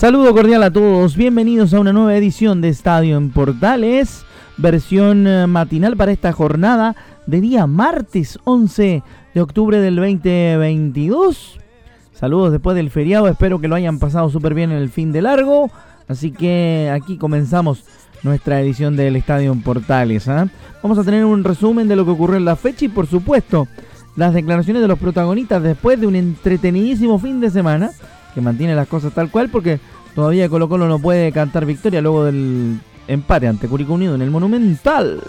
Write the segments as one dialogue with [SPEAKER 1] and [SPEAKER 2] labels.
[SPEAKER 1] Saludo cordial a todos, bienvenidos a una nueva edición de Estadio en Portales, versión eh, matinal para esta jornada de día martes 11 de octubre del 2022. Saludos después del feriado, espero que lo hayan pasado súper bien en el fin de largo. Así que aquí comenzamos nuestra edición del Estadio en Portales. ¿ah? Vamos a tener un resumen de lo que ocurrió en la fecha y por supuesto las declaraciones de los protagonistas después de un entretenidísimo fin de semana que mantiene las cosas tal cual porque todavía Colo Colo no puede cantar victoria luego del empate ante Curicó Unido en el Monumental.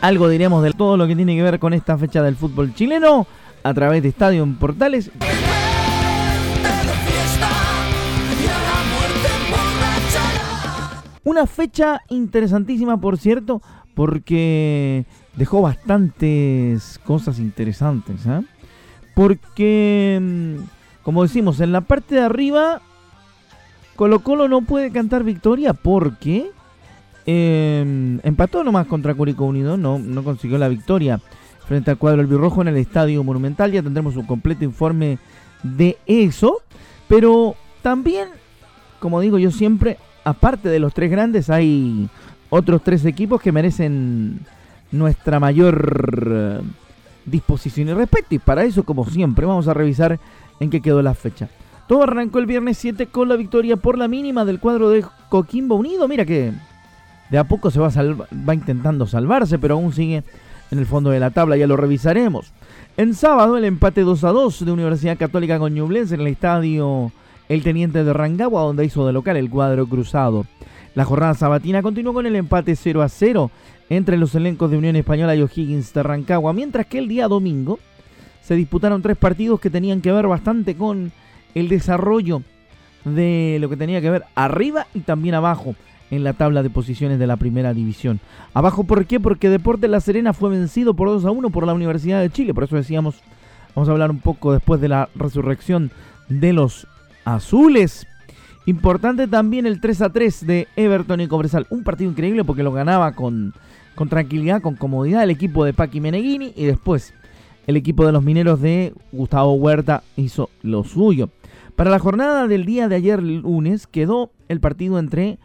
[SPEAKER 1] Algo diremos de todo lo que tiene que ver con esta fecha del fútbol chileno a través de Estadio en Portales. Una fecha interesantísima, por cierto, porque dejó bastantes cosas interesantes. ¿ah? Porque, mm, como decimos, en la parte de arriba, Colo Colo no puede cantar victoria porque eh, empató nomás contra Curicó Unido, no, no consiguió la victoria frente al cuadro albirrojo en el Estadio Monumental. Ya tendremos un completo informe de eso. Pero también, como digo yo siempre, aparte de los tres grandes, hay otros tres equipos que merecen nuestra mayor disposición y respeto. Y para eso, como siempre, vamos a revisar en qué quedó la fecha. Todo arrancó el viernes 7 con la victoria por la mínima del cuadro de Coquimbo Unido. Mira que de a poco se va, salva- va intentando salvarse, pero aún sigue en el fondo de la tabla, ya lo revisaremos. En sábado, el empate 2 a 2 de Universidad Católica con Ñublense en el estadio El Teniente de Rancagua, donde hizo de local el cuadro cruzado. La jornada sabatina continuó con el empate 0 a 0 entre los elencos de Unión Española y O'Higgins de Rancagua, mientras que el día domingo se disputaron tres partidos que tenían que ver bastante con el desarrollo de lo que tenía que ver arriba y también abajo en la tabla de posiciones de la primera división. Abajo, ¿por qué? Porque Deportes La Serena fue vencido por 2 a 1 por la Universidad de Chile. Por eso decíamos, vamos a hablar un poco después de la resurrección de los azules. Importante también el 3 a 3 de Everton y Cobresal. Un partido increíble porque lo ganaba con, tranquilidad, con comodidad el equipo de Paqui Meneghini y después el equipo de los mineros de Gustavo Huerta hizo lo suyo. Para la jornada del día de ayer lunes quedó el partido entre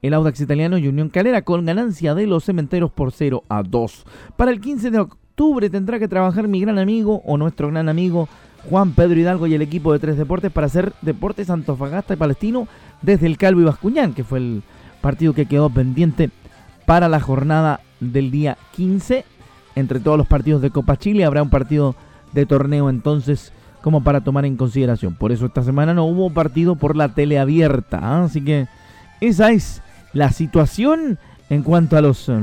[SPEAKER 1] el Audax Italiano y Unión Calera con ganancia de los cementeros por 0 a 2. Para el 15 de octubre tendrá que trabajar mi gran amigo o nuestro gran amigo Juan Pedro Hidalgo y el equipo de Tres Deportes para hacer Deportes Antofagasta y Palestino desde el Calvo y Bascuñán, que fue el partido que quedó pendiente para la jornada del día 15. Entre todos los partidos de Copa Chile habrá un partido de torneo entonces como para tomar en consideración. Por eso esta semana no hubo partido por la tele abierta. ¿ah? Así que esa es la situación en cuanto a los eh,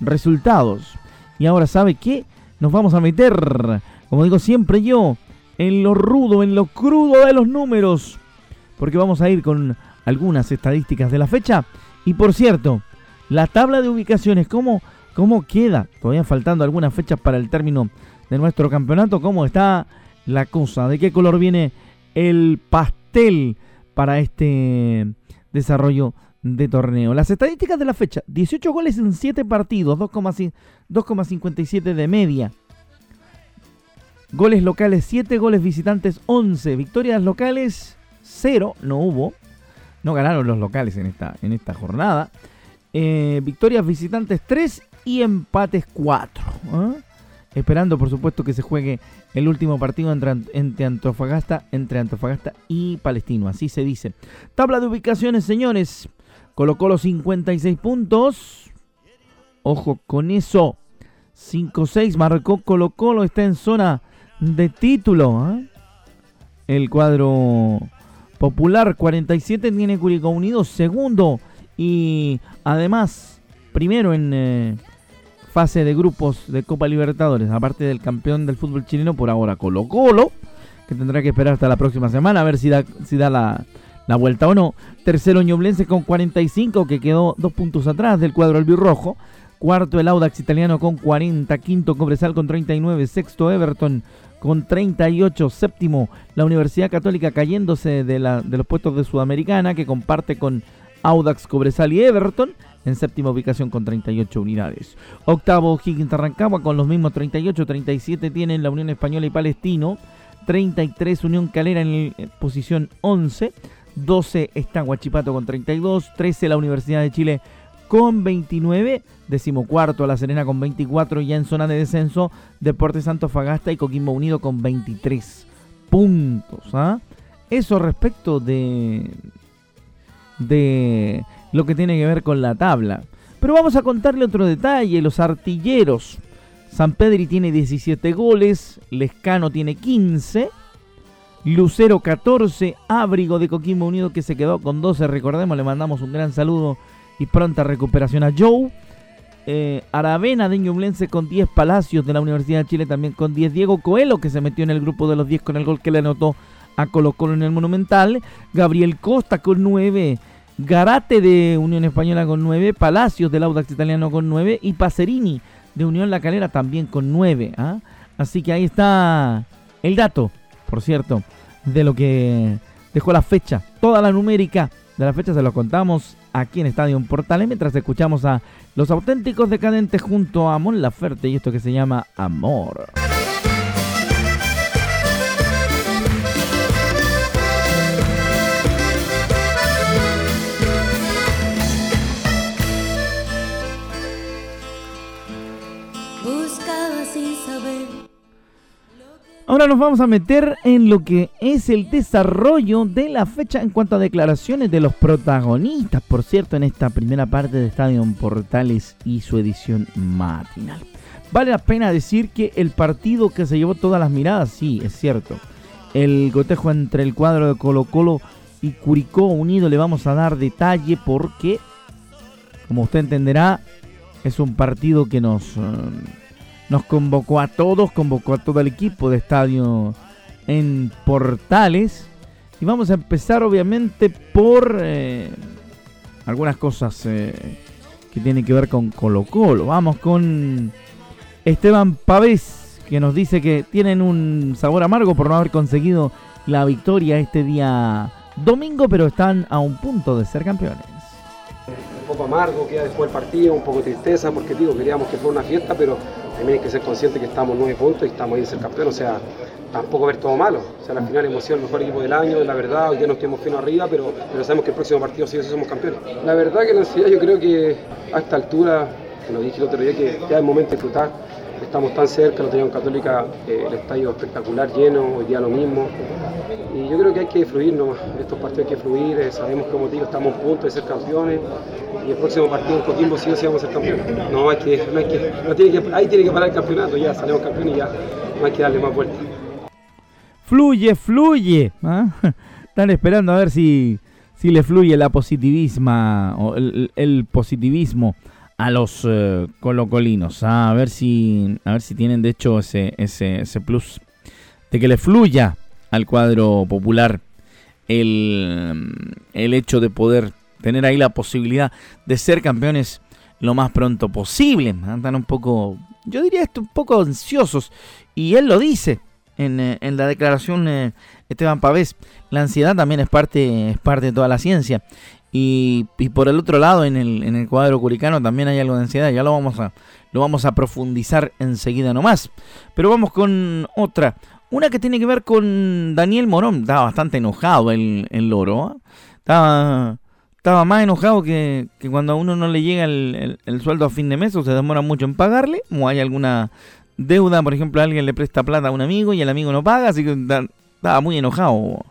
[SPEAKER 1] resultados. Y ahora, ¿sabe qué? Nos vamos a meter, como digo siempre yo, en lo rudo, en lo crudo de los números. Porque vamos a ir con algunas estadísticas de la fecha. Y por cierto, la tabla de ubicaciones, ¿cómo, cómo queda? Todavía faltando algunas fechas para el término de nuestro campeonato. ¿Cómo está la cosa? ¿De qué color viene el pastel para este desarrollo de torneo? Las estadísticas de la fecha. 18 goles en 7 partidos, 2,5 2,57 de media. Goles locales 7, goles visitantes 11, victorias locales 0, no hubo. No ganaron los locales en esta, jornada. Eh, victorias visitantes 3 y empates 4. ¿ah? Esperando, por supuesto, que se juegue el último partido entre, entre Antofagasta y Palestino. Así se dice. Tabla de ubicaciones, señores. Colocó los 56 puntos. Ojo con eso. 5-6 marcó Colo Colo. Está en zona de título. ¿ah? el cuadro popular. 47 tiene Curicó Unido, segundo. Y además, primero en eh, fase de grupos de Copa Libertadores, aparte del campeón del fútbol chileno por ahora Colo Colo, que tendrá que esperar hasta la próxima semana a ver si da, si da la, la vuelta o no. Tercero Ñublense con 45, que quedó dos puntos atrás del cuadro albirrojo. Cuarto el Audax italiano con 40. Quinto Cobresal con 39. Sexto Everton con 38. Séptimo la Universidad Católica cayéndose de, la, los puestos de Sudamericana que comparte con Audax, Cobresal y Everton en séptima ubicación con 38 unidades. Octavo Higgins Arrancagua con los mismos 38. 37 tienen la Unión Española y Palestino. 33 Unión Calera en posición 11. 12 está Huachipato con 32. 13 la Universidad de Chile con 29, decimocuarto La Serena con 24, ya en zona de descenso, Deportes Fagasta y Coquimbo Unido con 23 puntos. ¿ah? Eso respecto de, de lo que tiene que ver con la tabla. Pero vamos a contarle otro detalle, los artilleros. San Pedri tiene 17 goles, Lescano tiene 15, Lucero 14, Ábrigo de Coquimbo Unido que se quedó con 12, recordemos, le mandamos un gran saludo y pronta recuperación a Joe. Eh, Aravena de Ñublense con 10 Palacios de la Universidad de Chile también con 10 Diego Coelho que se metió en el grupo de los 10 con el gol que le anotó a Colo Colo en el Monumental Gabriel Costa con 9 Garate de Unión Española con 9 Palacios del Audax Italiano con 9 y Pacerini de Unión La Calera también con 9 ¿ah? así que ahí está el dato por cierto de lo que dejó la fecha toda la numérica de la fecha se lo contamos aquí en Estadio Portales mientras escuchamos a Los Auténticos Decadentes junto a Mon Laferte y esto que se llama Amor. Ahora nos vamos a meter en lo que es el desarrollo de la fecha en cuanto a declaraciones de los protagonistas, por cierto, en esta primera parte de Estadio Portales y su edición matinal. Vale la pena decir que el partido que se llevó todas las miradas, sí, es cierto. El gotejo entre el cuadro de Colo Colo y Curicó Unido le vamos a dar detalle porque, como usted entenderá, es un partido que nos... Eh, nos convocó a todos, convocó a todo el equipo de estadio en Portales. Y vamos a empezar obviamente por eh, algunas cosas eh, que tienen que ver con Colo Colo. Vamos con Esteban Pavés, que nos dice que tienen un sabor amargo por no haber conseguido la victoria este día domingo, pero están a un punto de ser campeones
[SPEAKER 2] un poco amargo queda después del partido, un poco de tristeza, porque digo, queríamos que fuera una fiesta, pero también hay que ser consciente que estamos nueve puntos y estamos ahí en ser campeón, o sea, tampoco ver todo malo. O sea, al final emoción el mejor equipo del año, la verdad, hoy día nos quedamos fino arriba, pero, pero sabemos que el próximo partido sí somos campeones. La verdad que la ansiedad yo creo que a esta altura, que lo dije el otro día, que ya es momento de disfrutar estamos tan cerca, lo teníamos Católica, eh, el estadio espectacular, lleno, hoy día lo mismo. Y yo creo que hay que fluir nomás, estos partidos hay que fluir, eh, sabemos que como digo, estamos a punto de ser campeones y el próximo partido en Coquimbo sí o sí vamos a ser campeones. No hay que, no tiene que, ahí tiene que parar el campeonato, ya salimos campeones y ya no hay que darle más vueltas.
[SPEAKER 1] Fluye, fluye. ¿ah? Están esperando a ver si, si le fluye la positivismo o el positivismo a los eh, colocolinos. A ver si a ver si tienen de hecho ese, ese, ese plus de que le fluya al cuadro popular el, el hecho de poder tener ahí la posibilidad de ser campeones lo más pronto posible. Andan un poco, yo diría esto, un poco ansiosos. Y él lo dice en, eh, en la declaración eh, Esteban Pavés. La ansiedad también es parte, es parte de toda la ciencia. Y, por el otro lado, en el, en el cuadro curicano también hay algo de ansiedad. Ya lo vamos a, lo vamos a profundizar enseguida nomás. Pero vamos con otra. Una que tiene que ver con Daniel Morón. Estaba bastante enojado el, el loro. ¿ah? Estaba, estaba más enojado que, cuando a uno no le llega el, sueldo a fin de mes o se demora mucho en pagarle. O hay alguna deuda, por ejemplo, alguien le presta plata a un amigo y el amigo no paga. Así que estaba muy enojado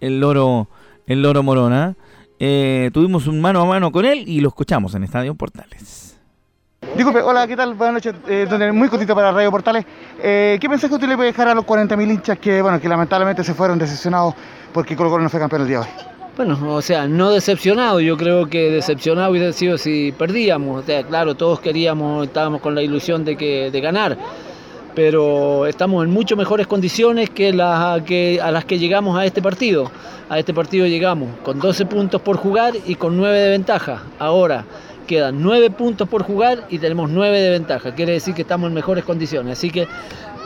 [SPEAKER 1] el loro el Loro Morona. Eh, tuvimos un mano a mano con él y lo escuchamos en Estadio Portales.
[SPEAKER 3] Disculpe, hola, ¿qué tal? Buenas noches, eh, muy cortito para Radio Portales. Eh, ¿Qué mensaje usted le puede dejar a los 40.000 hinchas que, bueno, que lamentablemente se fueron decepcionados porque Colo Colo no fue campeón el día de hoy?
[SPEAKER 4] Bueno, o sea, no decepcionado, yo creo que decepcionado hubiera sido si perdíamos. O sea, claro, todos queríamos, estábamos con la ilusión de, que, de ganar, pero estamos en mucho mejores condiciones que, las que a las que llegamos a este partido. A este partido llegamos con 12 puntos por jugar y con 9 de ventaja. Ahora quedan 9 puntos por jugar y tenemos 9 de ventaja. Quiere decir que estamos en mejores condiciones. Así que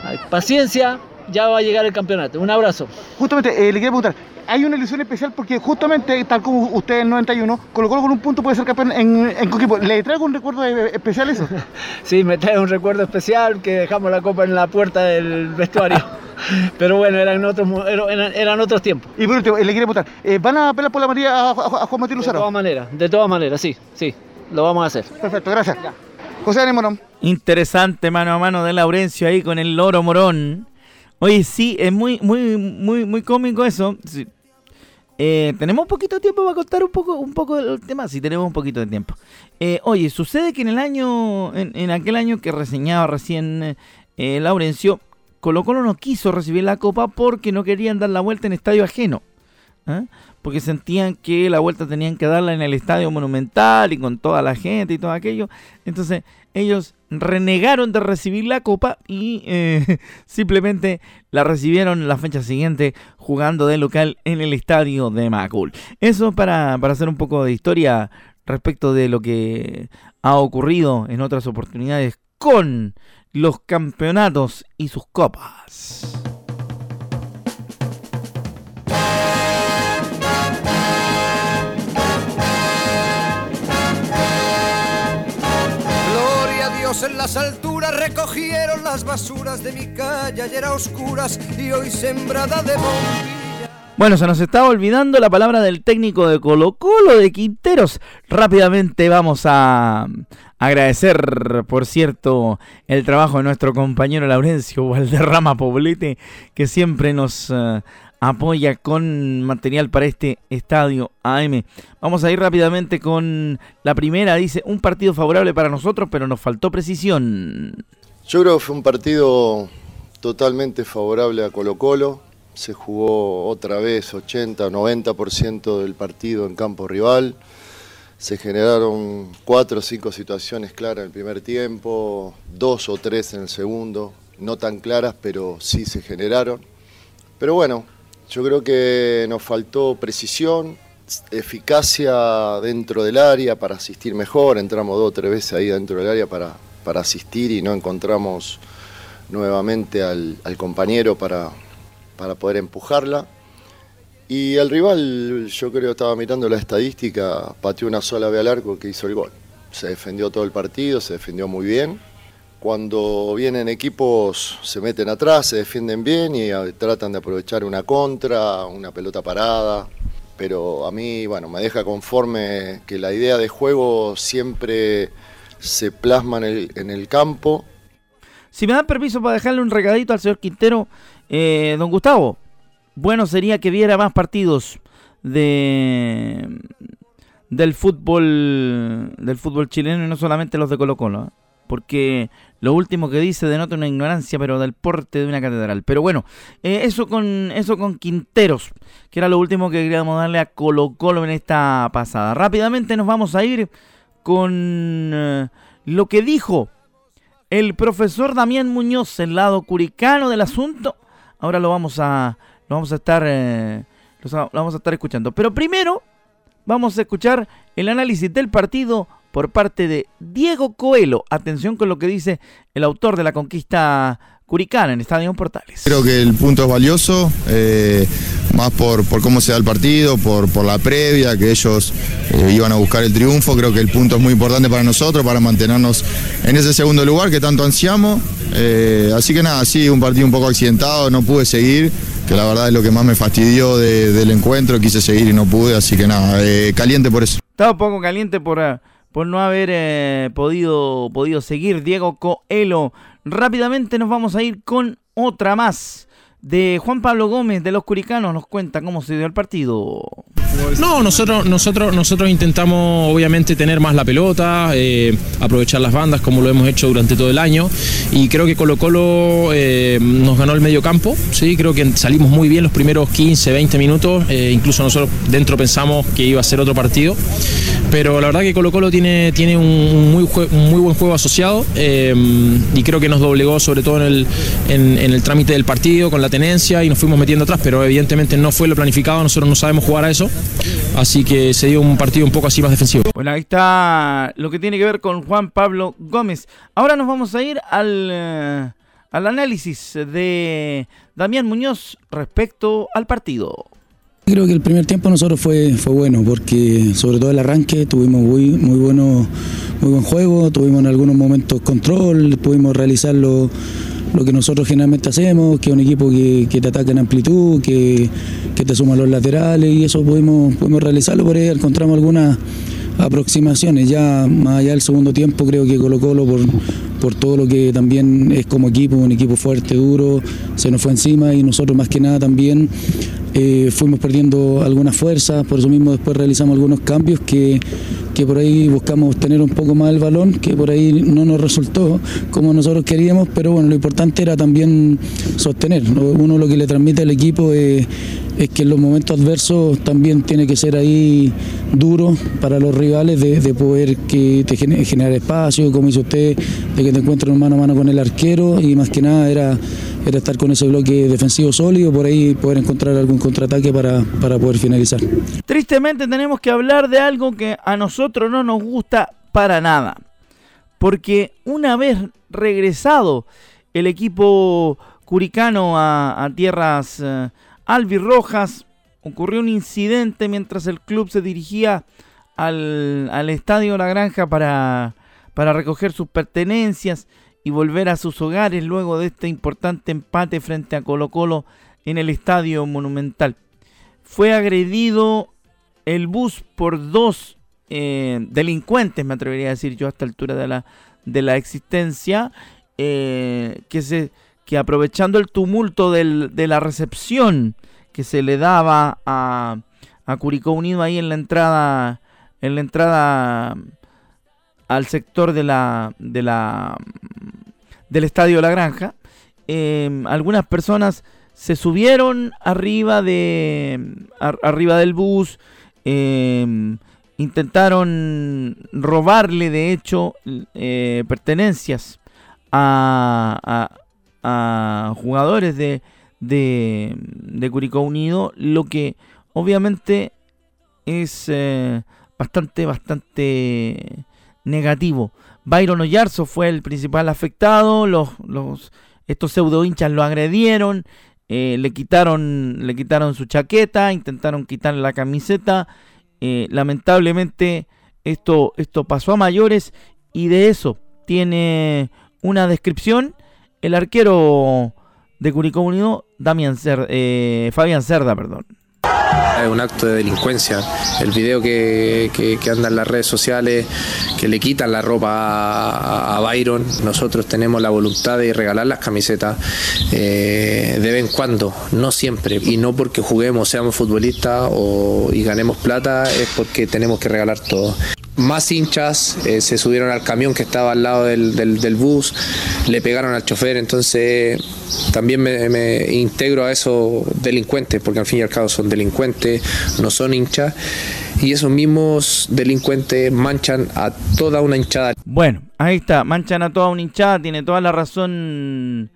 [SPEAKER 4] ay, paciencia, ya va a llegar el campeonato. Un abrazo.
[SPEAKER 3] Justamente, eh, le quiero preguntar, hay una ilusión especial porque justamente, tal como usted en 91, Colo Colo con un punto puede ser campeón en, en Coquimbo. ¿Le traigo un recuerdo eh, especial eso?
[SPEAKER 4] Sí, me trae un recuerdo especial que dejamos la copa en la puerta del vestuario. Pero bueno, eran otros, mo- eran, eran otros tiempos.
[SPEAKER 3] Y por último, eh, le quiero preguntar, eh, ¿van a apelar por la María a, a- a Juan Matías
[SPEAKER 4] De
[SPEAKER 3] Lucero?
[SPEAKER 4] todas maneras, de todas maneras, sí, sí, lo vamos a hacer.
[SPEAKER 3] Perfecto, gracias. José Daniel Morón.
[SPEAKER 1] Interesante mano a mano de Laurencio ahí con el loro morón. Oye, sí, es muy, muy, muy, muy cómico eso. Eh, tenemos un poquito de tiempo para contar un poco, un poco del tema. Sí, tenemos un poquito de tiempo. Eh, oye, sucede que en el año, en, en aquel año que reseñaba recién eh, Laurencio, Colo Colo no quiso recibir la copa porque no querían dar la vuelta en estadio ajeno. ¿ah? Porque sentían que la vuelta tenían que darla en el estadio monumental y con toda la gente y todo aquello. Entonces ellos renegaron de recibir la copa y eh, simplemente la recibieron la fecha siguiente jugando de local en el estadio de Macul. Eso para, para hacer un poco de historia respecto de lo que ha ocurrido en otras oportunidades con los campeonatos y sus copas.
[SPEAKER 5] En las alturas, recogieron las basuras de mi calle, ayer a oscuras y hoy sembrada de bombilla.
[SPEAKER 1] Bueno, se nos estaba olvidando la palabra del técnico de Colo Colo de Quinteros. Rápidamente vamos a agradecer, por cierto, el trabajo de nuestro compañero Laurencio Valderrama Poblete, que siempre nos eh, apoya con material para este estadio AM. Vamos a ir rápidamente con la primera. Dice, un partido favorable para nosotros, pero nos faltó precisión.
[SPEAKER 6] Yo creo que fue un partido totalmente favorable a Colo Colo. Se jugó otra vez 80 90% del partido en campo rival. Se generaron cuatro o cinco situaciones claras en el primer tiempo, dos o tres en el segundo, no tan claras, pero sí se generaron. Pero bueno, yo creo que nos faltó precisión, eficacia dentro del área para asistir mejor. Entramos dos o tres veces ahí dentro del área para, para asistir y no encontramos nuevamente al, compañero para, para poder empujarla. Y el rival, yo creo, estaba mirando la estadística, pateó una sola vez al arco que hizo el gol. Se defendió todo el partido, se defendió muy bien. Cuando vienen equipos se meten atrás, se defienden bien y eh, tratan de aprovechar una contra, una pelota parada. Pero a mí, bueno, me deja conforme que la idea de juego siempre se plasma en el, campo
[SPEAKER 1] Si me dan permiso para dejarle un recadito al señor Quintero, eh, don Gustavo, bueno sería que viera más partidos de del fútbol del fútbol chileno y no solamente los de Colo Colo, ¿eh? Porque lo último que dice denota una ignorancia, pero del porte de una catedral. Pero bueno, eh, eso con eso con Quinteros, que era lo último que queríamos darle a Colo Colo en esta pasada. Rápidamente nos vamos a ir con eh, lo que dijo el profesor Damián Muñoz, el lado curicano del asunto. Ahora lo vamos a, lo vamos a estar, eh, lo vamos a estar escuchando. Pero primero vamos a escuchar el análisis del partido por parte de Diego Coelho. Atención con lo que dice el autor de la conquista curicana en Estadio Portales.
[SPEAKER 7] Creo que el punto es valioso, eh, más por, por cómo se da el partido, por, por la previa, que ellos eh, iban a buscar el triunfo. Creo que el punto es muy importante para nosotros, para mantenernos en ese segundo lugar que tanto ansiamos. Eh, así que nada, sí, un partido un poco accidentado, no pude seguir, que la verdad es lo que más me fastidió de- del encuentro, quise seguir y no pude, así que nada, eh, caliente por eso.
[SPEAKER 1] Estaba un poco caliente por, por no haber eh, podido, podido seguir Diego Coelho. Rápidamente nos vamos a ir con otra más de Juan Pablo Gómez de los Curicanos. Nos cuenta cómo se dio el partido.
[SPEAKER 8] No, nosotros, nosotros, nosotros intentamos obviamente tener más la pelota, eh, aprovechar las bandas como lo hemos hecho durante todo el año y creo que Colo Colo eh, nos ganó el medio campo, ¿sí? creo que salimos muy bien los primeros 15, 20 minutos, incluso nosotros dentro pensamos que iba a ser otro partido, pero la verdad que Colo Colo tiene, tiene un, muy, muy buen juego asociado y creo que nos doblegó sobre todo en el, en, en el trámite del partido con la tenencia y nos fuimos metiendo atrás, pero evidentemente no fue lo planificado, nosotros no sabemos jugar a eso, así que se dio un partido un poco así más defensivo.
[SPEAKER 1] Bueno, ahí está lo que tiene que ver con Juan Pablo Gómez. Ahora nos vamos a ir al, eh, al análisis de Damián Muñoz respecto al partido.
[SPEAKER 9] Creo que el primer tiempo nosotros fue, fue bueno, porque sobre todo el arranque tuvimos muy, muy, bueno, muy buen juego, tuvimos en algunos momentos control, pudimos realizarlo lo que nosotros generalmente hacemos, que es un equipo que, te ataca en amplitud, que, te suma los laterales y eso pudimos, pudimos realizarlo, por ahí encontramos algunas aproximaciones. Ya más allá del segundo tiempo creo que Colo Colo por, por todo lo que también es como equipo, un equipo fuerte, duro, se nos fue encima y nosotros más que nada también eh, fuimos perdiendo algunas fuerzas, por eso mismo después realizamos algunos cambios que, que por ahí buscamos tener un poco más el balón, que por ahí no nos resultó como nosotros queríamos, pero bueno, lo importante era también sostener. Uno lo que le transmite al equipo es, que en los momentos adversos también tiene que ser ahí duro para los rivales de, poder que generar espacio, como dice usted, de que te encuentres mano a mano con el arquero y más que nada era era estar con ese bloque defensivo sólido, por ahí poder encontrar algún contraataque para, para poder finalizar.
[SPEAKER 1] Tristemente tenemos que hablar de algo que a nosotros no nos gusta para nada, porque una vez regresado el equipo curicano a, tierras uh, albirrojas, ocurrió un incidente mientras el club se dirigía al, al estadio La Granja para, para recoger sus pertenencias y volver a sus hogares luego de este importante empate frente a Colo Colo en el Estadio Monumental. Fue agredido el bus por dos eh, delincuentes, me atrevería a decir yo a esta altura de la, de la existencia, eh, que, se, que aprovechando el tumulto de la recepción que se le daba a, a Curicó Unido ahí en la entrada, en la entrada al sector de la, de la del Estadio La Granja, em, algunas personas se subieron arriba de arriba del bus, em, intentaron robarle de hecho eh, pertenencias a, jugadores de, de, de, Curicó Unido, lo que obviamente es eh, bastante, bastante negativo. Byron Oyarzo fue el principal afectado, los, los, estos pseudo hinchas lo agredieron, eh, le, quitaron, le quitaron su chaqueta, intentaron quitarle la camiseta. Eh, lamentablemente esto, esto pasó a mayores y de eso tiene una descripción el arquero de Curicó Unido, Damián eh, Fabián Cerda, perdón.
[SPEAKER 10] Es un acto de delincuencia. El video que, anda en las redes sociales, que le quitan la ropa a, Byron, nosotros tenemos la voluntad de regalar las camisetas eh, de vez en cuando, no siempre. Y no porque juguemos, seamos futbolistas o, y ganemos plata, es porque tenemos que regalar todo más hinchas eh, se subieron al camión que estaba al lado del, bus, le pegaron al chofer, entonces también me, integro a esos delincuentes, porque al fin y al cabo son delincuentes, no son hinchas, y esos mismos delincuentes manchan a toda una hinchada.
[SPEAKER 1] Bueno, ahí está, manchan a toda una hinchada, tiene toda la razón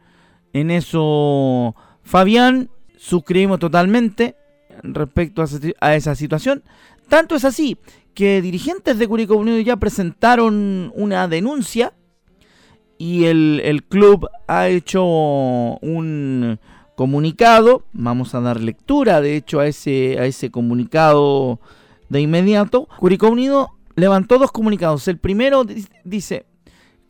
[SPEAKER 1] en eso Fabián, suscribimos totalmente respecto a esa situación. Tanto es así que dirigentes de Curicó Unido ya presentaron una denuncia y el, club ha hecho un comunicado. Vamos a dar lectura, de hecho, a ese, a ese comunicado de inmediato. Curicó Unido levantó dos comunicados. El primero dice,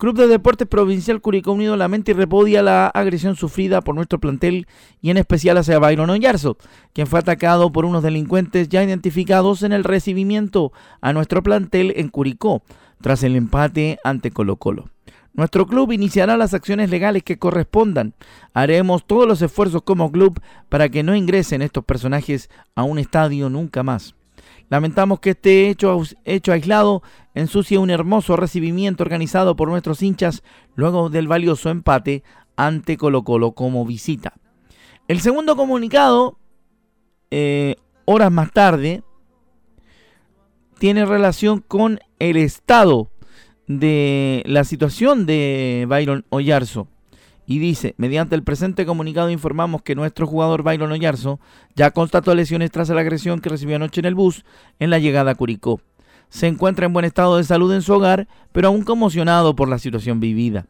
[SPEAKER 1] Club de Deportes Provincial Curicó Unido lamenta y repudia la agresión sufrida por nuestro plantel y en especial hacia Byron Oyarzo, quien fue atacado por unos delincuentes ya identificados en el recibimiento a nuestro plantel en Curicó, tras el empate ante Colo Colo. Nuestro club iniciará las acciones legales que correspondan. Haremos todos los esfuerzos como club para que no ingresen estos personajes a un estadio nunca más. Lamentamos que este hecho, hecho aislado ensucie un hermoso recibimiento organizado por nuestros hinchas luego del valioso empate ante Colo Colo como visita. El segundo comunicado, eh, horas más tarde, tiene relación con el estado de la situación de Byron Oyarzo. Y dice, mediante el presente comunicado informamos que nuestro jugador Byron Oyarzo ya constató lesiones tras la agresión que recibió anoche en el bus en la llegada a Curicó. Se encuentra en buen estado de salud en su hogar, pero aún conmocionado por la situación vivida.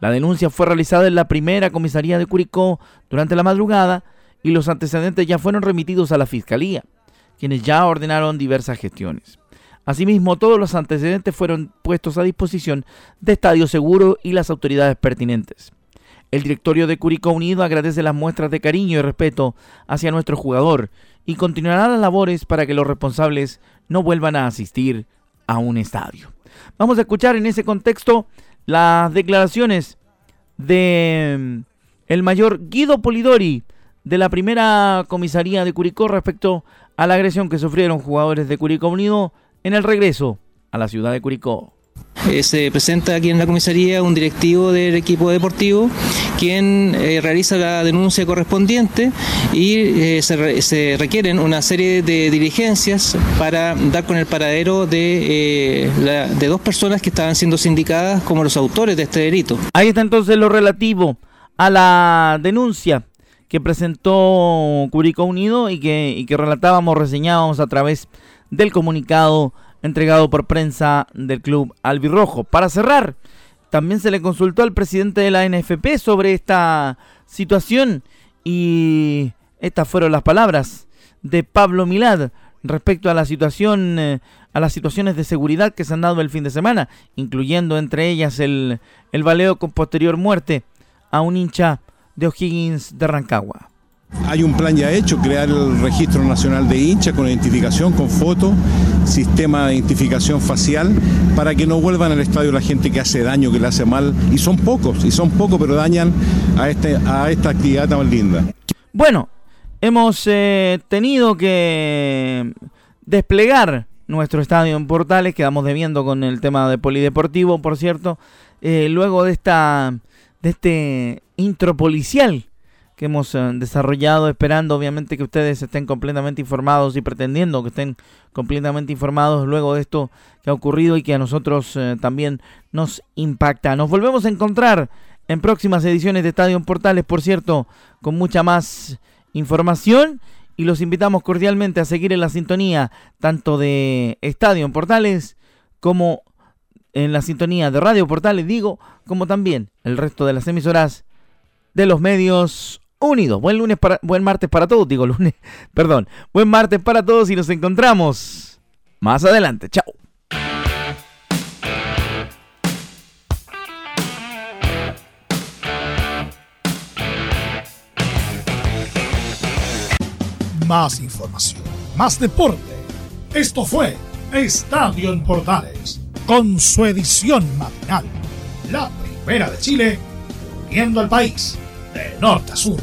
[SPEAKER 1] La denuncia fue realizada en la primera comisaría de Curicó durante la madrugada y los antecedentes ya fueron remitidos a la Fiscalía, quienes ya ordenaron diversas gestiones. Asimismo, todos los antecedentes fueron puestos a disposición de Estadio Seguro y las autoridades pertinentes. El directorio de Curicó Unido agradece las muestras de cariño y respeto hacia nuestro jugador y continuará las labores para que los responsables no vuelvan a asistir a un estadio. Vamos a escuchar en ese contexto las declaraciones de mm, el mayor Guido Polidori de la primera comisaría de Curicó respecto a la agresión que sufrieron jugadores de Curicó Unido en el regreso a la ciudad de Curicó.
[SPEAKER 11] Eh, se presenta aquí en la comisaría un directivo del equipo deportivo quien eh, realiza la denuncia correspondiente y eh, se, requieren una serie de diligencias para dar con el paradero de, de dos personas que estaban siendo sindicadas como los autores de este delito.
[SPEAKER 1] Ahí está entonces lo relativo a la denuncia que presentó Curicó Unido y que, y que relatábamos, reseñábamos a través del comunicado entregado por prensa del club albirrojo. Para cerrar, también se le consultó al presidente de la NFP sobre esta situación y estas fueron las palabras de Pablo Milad respecto a la situación eh, a las situaciones de seguridad que se han dado el fin de semana, incluyendo entre ellas el, el baleo con posterior muerte a un hincha de O'Higgins de Rancagua.
[SPEAKER 12] Hay un plan ya hecho, crear el registro nacional de hinchas con identificación, con foto, sistema de identificación facial, para que no vuelvan al estadio la gente que hace daño, que le hace mal, y son pocos, y son pocos, pero dañan a, este, esta actividad tan linda.
[SPEAKER 1] Bueno, hemos eh, tenido que desplegar nuestro estadio en Portales, quedamos debiendo con el tema de polideportivo, por cierto, eh, luego de esta de este intro policial que hemos eh, desarrollado, esperando obviamente que ustedes estén completamente informados y pretendiendo que estén completamente informados luego de esto que ha ocurrido y que a nosotros eh, también nos impacta. Nos volvemos a encontrar en próximas ediciones de Estadio en Portales, por cierto, con mucha más información y los invitamos cordialmente a seguir en la sintonía tanto de Estadio en Portales como en la sintonía de Radio Portales, digo, como también el resto de las emisoras de los medios unidos. Buen lunes para, buen martes para todos, digo lunes, perdón. Buen martes para todos y nos encontramos más adelante. Chao.
[SPEAKER 13] Más información, más deporte. Esto fue Estadio en Portales, con su edición matinal. La primera de Chile, uniendo al país eh, nord a sud.